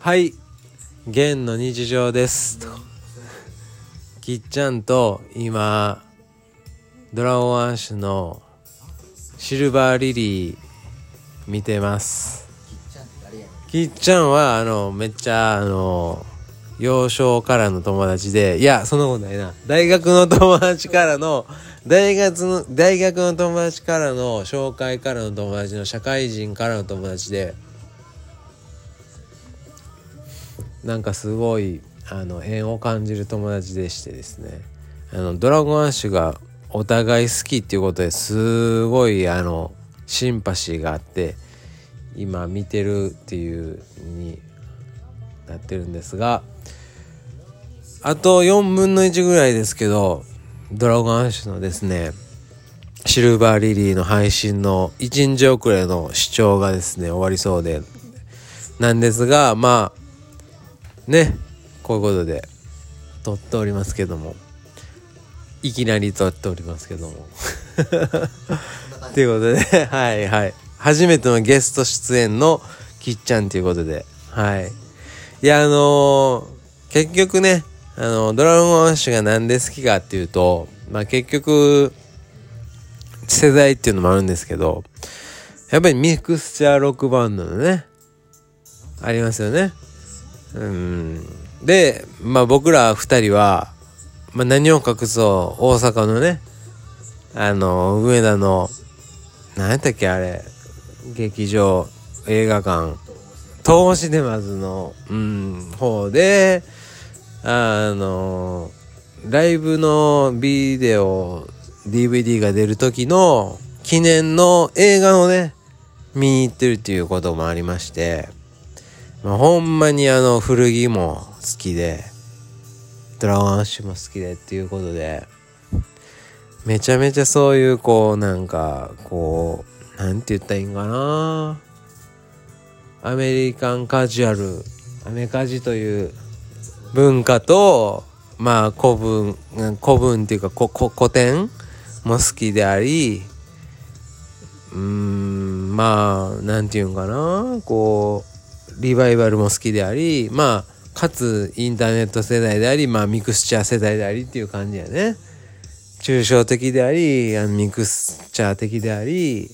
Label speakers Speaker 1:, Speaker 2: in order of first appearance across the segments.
Speaker 1: はい現の日常です。と。きっちゃんと今ドラゴンアッシュのシルバーリリー見てます。きっちゃんはあのめっちゃあの幼少からの友達で。いやそんなことないな。大学の友達からの大学の大学の友達からの紹介からの友達の社会人からの友達で。なんかすごいあの縁を感じる友達でしてですね。あのドラゴンアッシュがお互い好きっていうことですごいあのシンパシーがあって今見てるっていうになってるんですがあと4分の1ぐらいですけどドラゴンアッシュのですねシルバーリリーの配信の1日遅れの視聴がですね終わりそうでなんですがまあねこういうことで撮っておりますけども。いきなり撮っておりますけども。ということではいはい。初めてのゲスト出演のきっちゃんということではい。いやあのー、結局ねあのドラゴンアッシュが何で好きかっていうとまあ結局世代っていうのもあるんですけどやっぱりミクスチャーロックバンドのねありますよねうん。でまあ僕ら二人は、まあ、何を隠そう大阪のねあの上田の何やったっけあれ劇場映画館東シネマズの、うん、方であのライブのビデオ DVD が出る時の記念の映画をね見に行ってるっていうこともありまして、ほんまにあの古着も好きでドラゴンアッシュも好きでっていうことでめちゃめちゃそういうこうなんかこうなんて言ったらいいんかな？アメリカンカジュアルアメカジという文化とまあ古文古文っていうか古古典も好きでありうーんまあなんていうんかな？こうリバイバルも好きでありまあかつインターネット世代でありまあミクスチャー世代でありっていう感じやね。抽象的でありあのミクスチャー的であり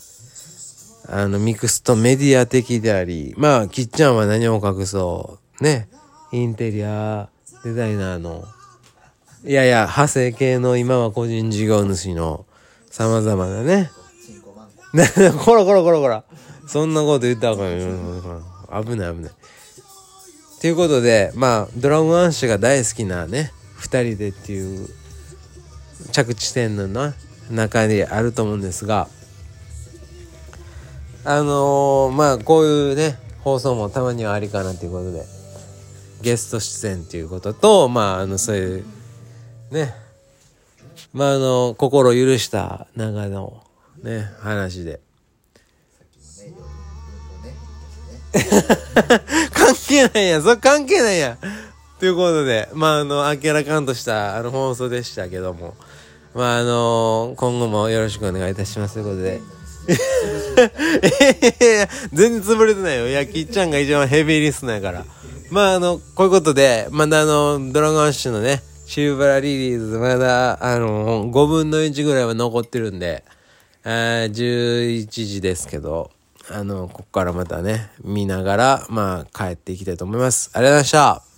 Speaker 1: あのミクストメディア的でありまあきっちゃんは何を隠そう。ね。インテリアデザイナーの。いやいや派生系の今は個人事業主の様々なね。こらこらこらこら。そんなこと言ったらあかんよ。危ない危ない。ということでまあドラゴンアッシュが大好きなね2人でっていう着地点のな中にあると思うんですがあのー、まあこういうね放送もたまにはありかなということでゲスト出演ということとまああのそういうねまああの心許した長のね話で。関係ないやん。それ関係ないやん。ということでまああの明らかんとしたあの放送でしたけども。まああの今後もよろしくお願いいたしますということで。え 全然潰れてないよ。やきっちゃんが一番ヘビーリスナーやから。まああの、こういうことで、まだあの、ドラゴンアッシュのね、シルバラリリーズ、まだ、あの、5分の1ぐらいは残ってるんで、あ11時ですけど、あの、ここからまたね、見ながら、まあ、帰っていきたいと思います。ありがとうございました。